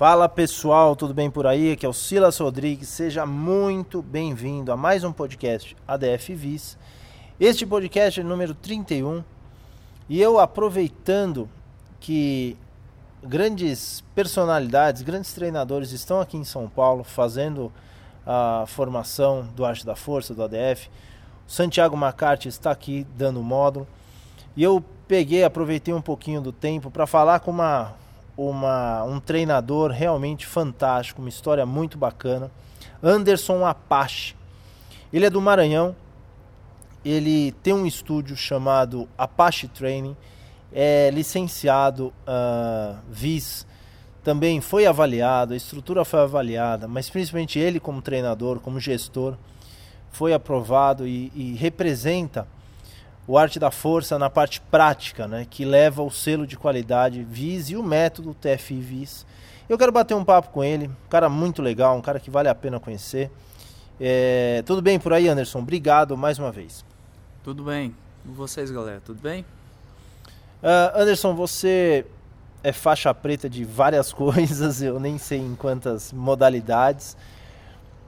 Fala pessoal, tudo bem por aí? Aqui é o Silas Rodrigues, seja muito bem-vindo a mais um podcast ADF Vis. Este podcast é número 31 e eu aproveitando que grandes personalidades, grandes treinadores estão aqui em São Paulo fazendo a formação do Arte da Força, do ADF. O Santiago Macarte está aqui dando módulo. E eu peguei, aproveitei um pouquinho do tempo para falar com uma, uma, um treinador realmente fantástico, uma história muito bacana. Anderson Apache. Ele é do Maranhão. Ele tem um estúdio chamado Apache Training. É licenciado uh, VIS também foi avaliado, a estrutura foi avaliada, mas principalmente ele como treinador, como gestor, foi aprovado e, e representa o Arte da Força na parte prática, né, que leva o selo de qualidade VIS e o método TFI VIS. Eu quero bater um papo com ele, um cara muito legal, um cara que vale a pena conhecer. É, tudo bem por aí, Anderson? Obrigado mais uma vez. Tudo bem. E vocês, galera? Tudo bem? Uh, Anderson, você é faixa preta de várias coisas, eu nem sei em quantas modalidades.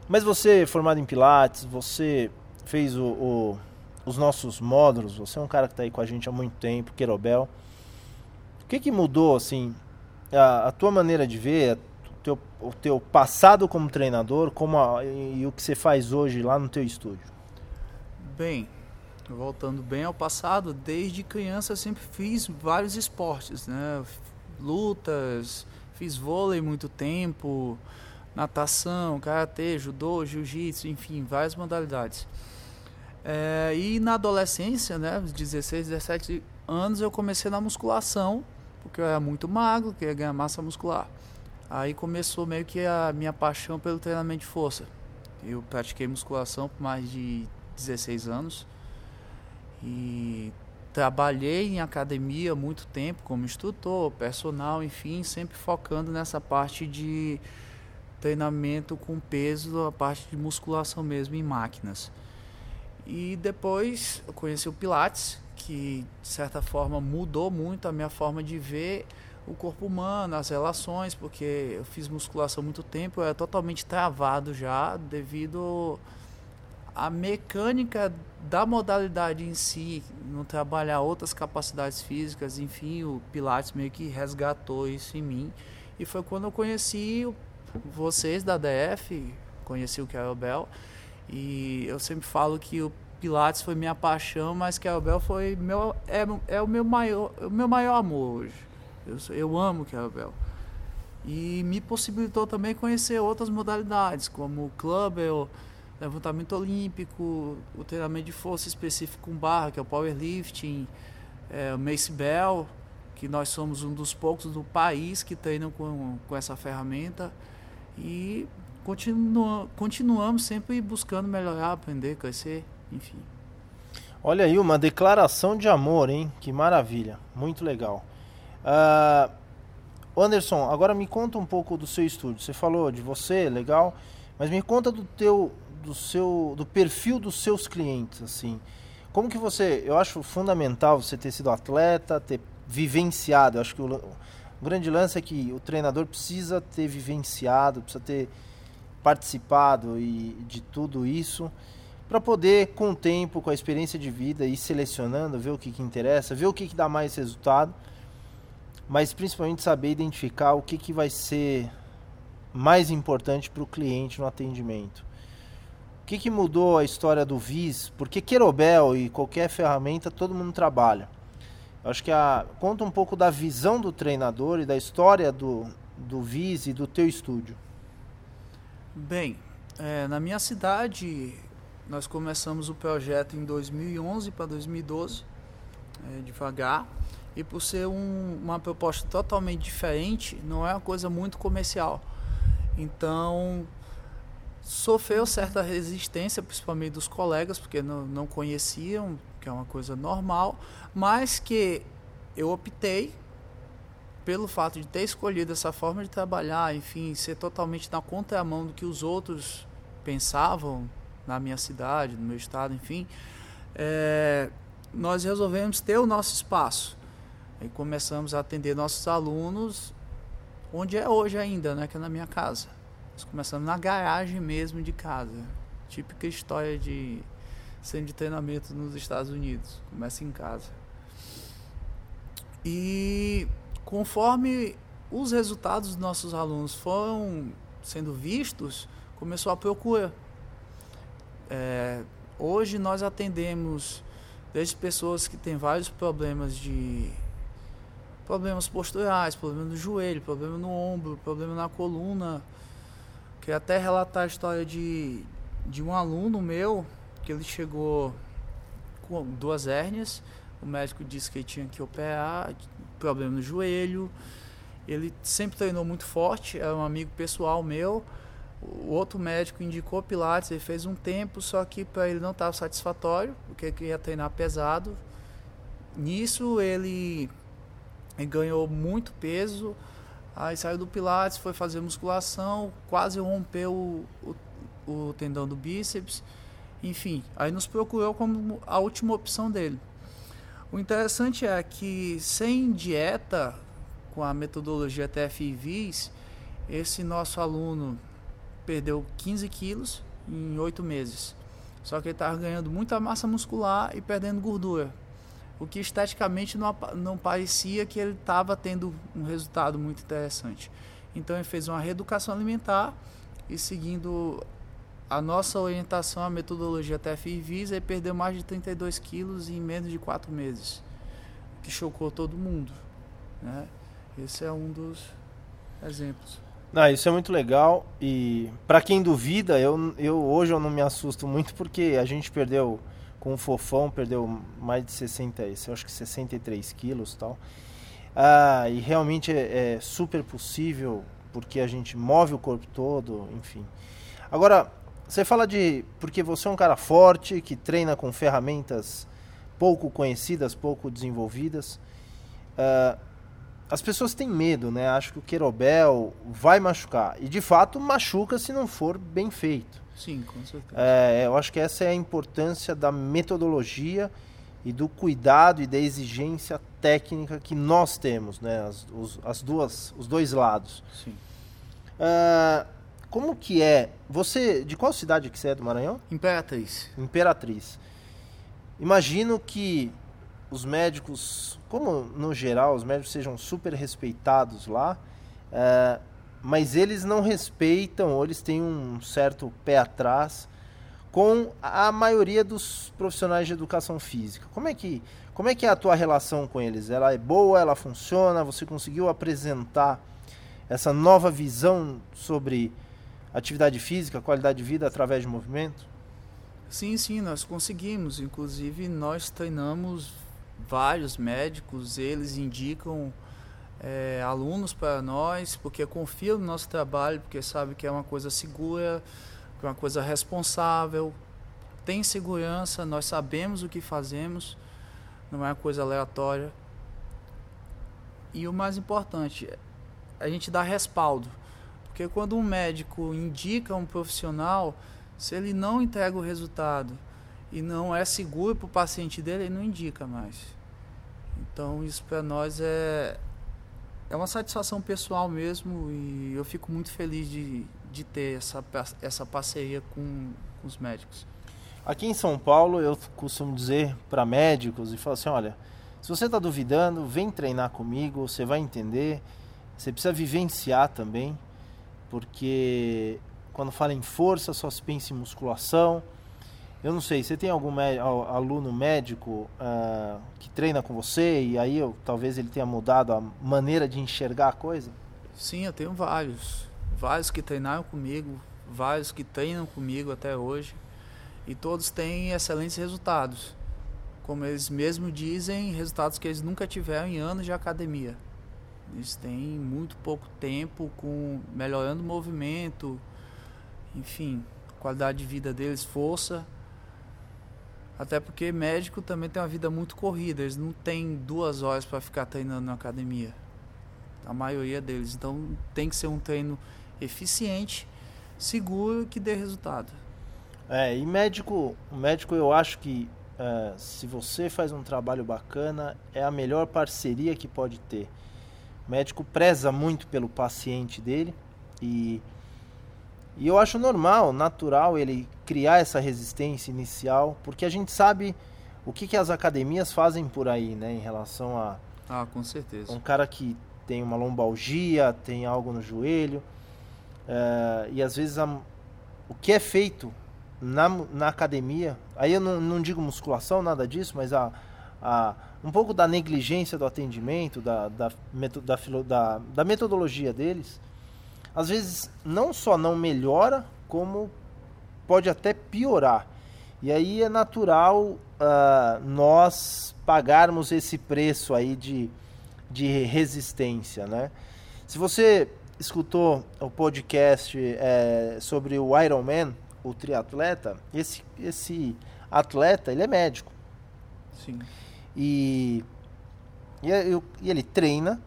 Mas você é formado em Pilates, você fez o, o, os nossos módulos, você é um cara que está aí com a gente há muito tempo, Querobel. O que, que mudou, assim, a, a tua maneira de ver, o teu, o teu passado como treinador como a, e, e o que você faz hoje lá no teu estúdio? Bem, voltando bem ao passado, desde criança eu sempre fiz vários esportes, né? lutas, fiz vôlei muito tempo, natação, karatê, judô, jiu-jitsu, enfim, várias modalidades. É, e na adolescência, né, 16, 17 anos, eu comecei na musculação, porque eu era muito magro, queria ganhar massa muscular. Aí começou meio que a minha paixão pelo treinamento de força. Eu pratiquei musculação por mais de 16 anos e trabalhei em academia muito tempo como instrutor, personal, enfim, sempre focando nessa parte de treinamento com peso, a parte de musculação mesmo em máquinas. E depois eu conheci o Pilates, que de certa forma mudou muito a minha forma de ver o corpo humano, as relações, porque eu fiz musculação muito tempo, eu era totalmente travado já devido à mecânica da modalidade em si, não trabalhar outras capacidades físicas, enfim, o Pilates meio que resgatou isso em mim. E foi quando eu conheci vocês da DF, conheci o Carol e eu sempre falo que o Pilates foi minha paixão, mas Carol foi meu é, é o meu maior o meu maior amor hoje. Eu, eu amo Carol E me possibilitou também conhecer outras modalidades, como o clubbell, levantamento olímpico, o treinamento de força específico com barra, que é o powerlifting, é, o Mace Bell, que nós somos um dos poucos do país que treinam com, com essa ferramenta. E continua, continuamos sempre buscando melhorar, aprender, crescer, enfim. Olha aí, uma declaração de amor, hein? Que maravilha, muito legal. Uh, Anderson, agora me conta um pouco do seu estúdio. Você falou de você, legal, mas me conta do teu do seu do perfil dos seus clientes assim como que você eu acho fundamental você ter sido atleta ter vivenciado eu acho que o, o grande lance é que o treinador precisa ter vivenciado precisa ter participado e de tudo isso para poder com o tempo com a experiência de vida ir selecionando ver o que, que interessa ver o que, que dá mais resultado mas principalmente saber identificar o que, que vai ser mais importante para o cliente no atendimento o que, que mudou a história do VIS? Porque Querobel e qualquer ferramenta todo mundo trabalha. Eu acho que a, conta um pouco da visão do treinador e da história do, do VIS e do teu estúdio. Bem, é, na minha cidade nós começamos o projeto em 2011 para 2012, é, devagar. E por ser um, uma proposta totalmente diferente, não é uma coisa muito comercial. Então, sofreu certa resistência, principalmente dos colegas, porque não, não conheciam, que é uma coisa normal, mas que eu optei pelo fato de ter escolhido essa forma de trabalhar, enfim, ser totalmente na contramão do que os outros pensavam na minha cidade, no meu estado, enfim, é, nós resolvemos ter o nosso espaço. E começamos a atender nossos alunos onde é hoje ainda, né, que é na minha casa. Nós começamos na garagem mesmo de casa. Típica história de centro de treinamento nos Estados Unidos. Começa em casa. E conforme os resultados dos nossos alunos foram sendo vistos, começou a procura. É, hoje nós atendemos desde pessoas que têm vários problemas de problemas posturais, problema no joelho, problema no ombro, problema na coluna. Queria até relatar a história de, de um aluno meu que ele chegou com duas hérnias. O médico disse que tinha que operar, problema no joelho. Ele sempre treinou muito forte, era um amigo pessoal meu. O outro médico indicou Pilates, ele fez um tempo, só que para ele não estava satisfatório, porque ele queria treinar pesado. Nisso ele, ele ganhou muito peso, aí saiu do Pilates, foi fazer musculação, quase rompeu o, o, o tendão do bíceps. Enfim, aí nos procurou como a última opção dele. O interessante é que sem dieta, com a metodologia TFIVs, esse nosso aluno perdeu 15 quilos em 8 meses. Só que ele estava ganhando muita massa muscular e perdendo gordura. O que esteticamente não, não parecia que ele estava tendo um resultado muito interessante. Então ele fez uma reeducação alimentar e seguindo a nossa orientação, a metodologia TFIVs, ele perdeu mais de 32 quilos em menos de 4 meses. Que chocou todo mundo. Né? Esse é um dos exemplos. Não, isso é muito legal e para quem duvida, eu, eu hoje eu não me assusto muito porque a gente perdeu com o Fofão, perdeu mais de 60, eu acho que 63 quilos tal. Ah, e realmente é, é super possível porque a gente move o corpo todo, enfim. Agora, você fala de. Porque você é um cara forte, que treina com ferramentas pouco conhecidas, pouco desenvolvidas. Uh, as pessoas têm medo, né? Acho que o querobel vai machucar. E de fato machuca se não for bem feito. Sim, com certeza. É, eu acho que essa é a importância da metodologia e do cuidado e da exigência técnica que nós temos, né? As, os, as duas, os dois lados. Sim. Uh, como que é? Você, de qual cidade que você é do Maranhão? Imperatriz. Imperatriz. Imagino que os médicos, como no geral os médicos sejam super respeitados lá, é, mas eles não respeitam, ou eles têm um certo pé atrás com a maioria dos profissionais de educação física. Como é que, como é, que é a tua relação com eles? Ela é boa, ela funciona? Você conseguiu apresentar essa nova visão sobre atividade física, qualidade de vida através de movimento? Sim, sim, nós conseguimos. Inclusive, nós treinamos vários médicos, eles indicam é, alunos para nós, porque confiam no nosso trabalho, porque sabe que é uma coisa segura, que é uma coisa responsável, tem segurança, nós sabemos o que fazemos, não é uma coisa aleatória. E o mais importante, a gente dá respaldo. Porque quando um médico indica um profissional, se ele não entrega o resultado, e não é seguro para o paciente dele, ele não indica mais. Então isso para nós é, é uma satisfação pessoal mesmo e eu fico muito feliz de, de ter essa, essa parceria com, com os médicos. Aqui em São Paulo eu costumo dizer para médicos e falo assim, olha, se você está duvidando, vem treinar comigo, você vai entender, você precisa vivenciar também, porque quando fala em força só se pensa em musculação, eu não sei, você tem algum aluno médico uh, que treina com você e aí eu, talvez ele tenha mudado a maneira de enxergar a coisa? Sim, eu tenho vários. Vários que treinaram comigo, vários que treinam comigo até hoje. E todos têm excelentes resultados. Como eles mesmos dizem, resultados que eles nunca tiveram em anos de academia. Eles têm muito pouco tempo com melhorando o movimento, enfim, qualidade de vida deles, força até porque médico também tem uma vida muito corrida, eles não têm duas horas para ficar treinando na academia. A maioria deles. Então tem que ser um treino eficiente, seguro que dê resultado. É, e médico, médico eu acho que é, se você faz um trabalho bacana, é a melhor parceria que pode ter. Médico preza muito pelo paciente dele e, e eu acho normal, natural ele criar essa resistência inicial, porque a gente sabe o que, que as academias fazem por aí, né, em relação a ah, com certeza. um cara que tem uma lombalgia, tem algo no joelho, é, e às vezes a, o que é feito na, na academia, aí eu não, não digo musculação, nada disso, mas a, a, um pouco da negligência do atendimento, da, da, da, da, da metodologia deles, às vezes não só não melhora, como pode até piorar. E aí é natural uh, nós pagarmos esse preço aí de, de resistência, né? Se você escutou o podcast é, sobre o Ironman, o triatleta, esse, esse atleta, ele é médico. Sim. E, e, e ele treina,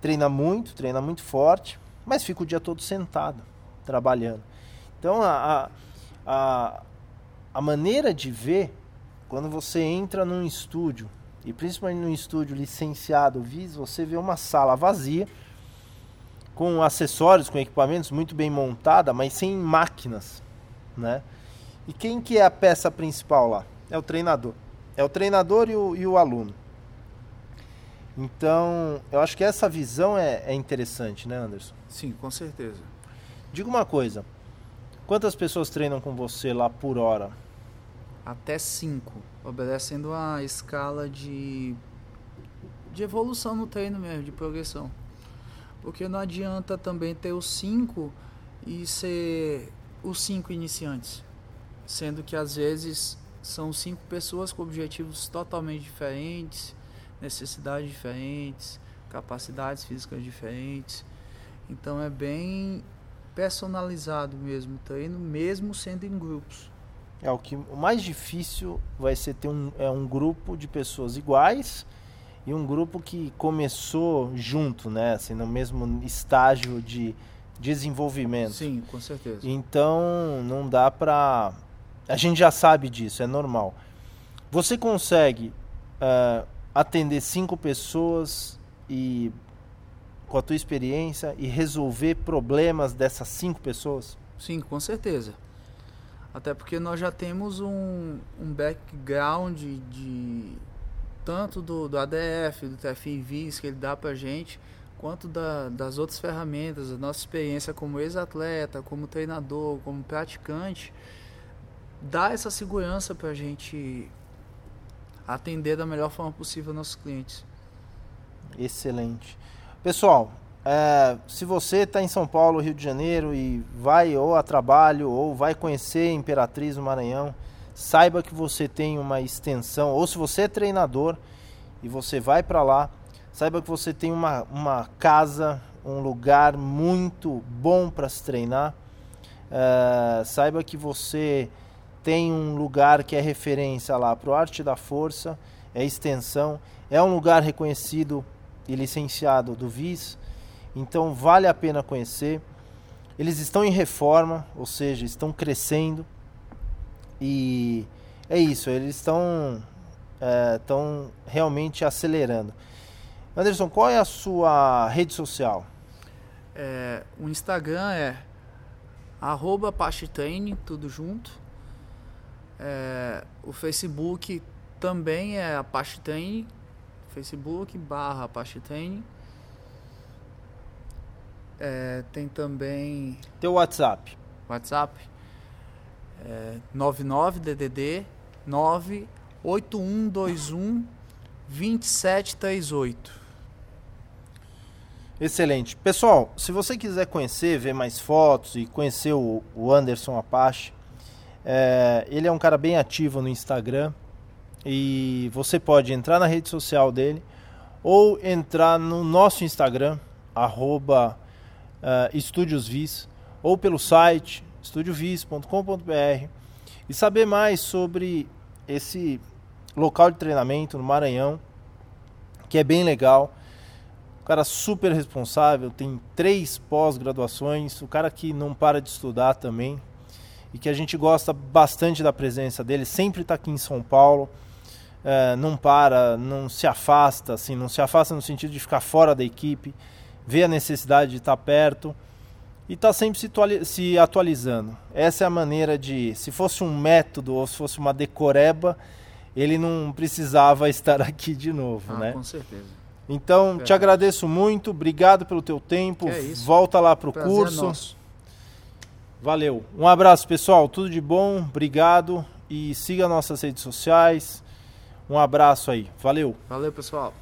treina muito, treina muito forte, mas fica o dia todo sentado, trabalhando. Então a, a, a maneira de ver, quando você entra num estúdio, e principalmente num estúdio licenciado VIS, você vê uma sala vazia, com acessórios, com equipamentos muito bem montada, mas sem máquinas, né? E quem que é a peça principal lá? É o treinador. É o treinador e o, e o aluno. Então, eu acho que essa visão é, é interessante, né, Anderson? Sim, com certeza. Diga uma coisa. Quantas pessoas treinam com você lá por hora? Até cinco, obedecendo a escala de, de evolução no treino mesmo, de progressão. Porque não adianta também ter os cinco e ser os cinco iniciantes. Sendo que às vezes são cinco pessoas com objetivos totalmente diferentes, necessidades diferentes, capacidades físicas diferentes. Então é bem personalizado mesmo treino, mesmo sendo em grupos. É o que o mais difícil vai ser ter um, é um grupo de pessoas iguais e um grupo que começou junto, né, assim, no mesmo estágio de desenvolvimento. Sim, com certeza. Então não dá para a gente já sabe disso, é normal. Você consegue uh, atender cinco pessoas e com a tua experiência e resolver problemas dessas cinco pessoas? Sim, com certeza. Até porque nós já temos um, um background de tanto do, do ADF, do TFIVs que ele dá pra gente, quanto da, das outras ferramentas, a nossa experiência como ex-atleta, como treinador, como praticante dá essa segurança para a gente atender da melhor forma possível nossos clientes. Excelente. Pessoal, é, se você está em São Paulo, Rio de Janeiro e vai ou a trabalho ou vai conhecer Imperatriz no Maranhão, saiba que você tem uma extensão, ou se você é treinador e você vai para lá, saiba que você tem uma, uma casa, um lugar muito bom para se treinar. É, saiba que você tem um lugar que é referência lá para o Arte da Força, é extensão, é um lugar reconhecido e licenciado do VIS, então vale a pena conhecer. Eles estão em reforma, ou seja, estão crescendo e é isso, eles estão é, estão realmente acelerando. Anderson, qual é a sua rede social? É, o Instagram é arroba tudo junto. É, o Facebook também é Apache Training, Facebook barra Apache Training. É, tem também. Teu WhatsApp. WhatsApp. É, 99DDD 98121 2738. Excelente. Pessoal, se você quiser conhecer, ver mais fotos e conhecer o, o Anderson Apache, é, ele é um cara bem ativo no Instagram e você pode entrar na rede social dele ou entrar no nosso Instagram, arroba Estúdiosvis, ou pelo site estudiovis.com.br e saber mais sobre esse local de treinamento no Maranhão, que é bem legal. O cara super responsável, tem três pós-graduações, o cara que não para de estudar também, e que a gente gosta bastante da presença dele, sempre está aqui em São Paulo, é, não para, não se afasta, assim, não se afasta no sentido de ficar fora da equipe, vê a necessidade de estar perto e está sempre se atualizando. Essa é a maneira de, se fosse um método ou se fosse uma decoreba, ele não precisava estar aqui de novo, ah, né? Com certeza. Então, te agradeço muito, obrigado pelo teu tempo. É Volta lá pro Prazer é curso. Nosso. Valeu. Um abraço, pessoal. Tudo de bom. Obrigado e siga nossas redes sociais. Um abraço aí. Valeu. Valeu, pessoal.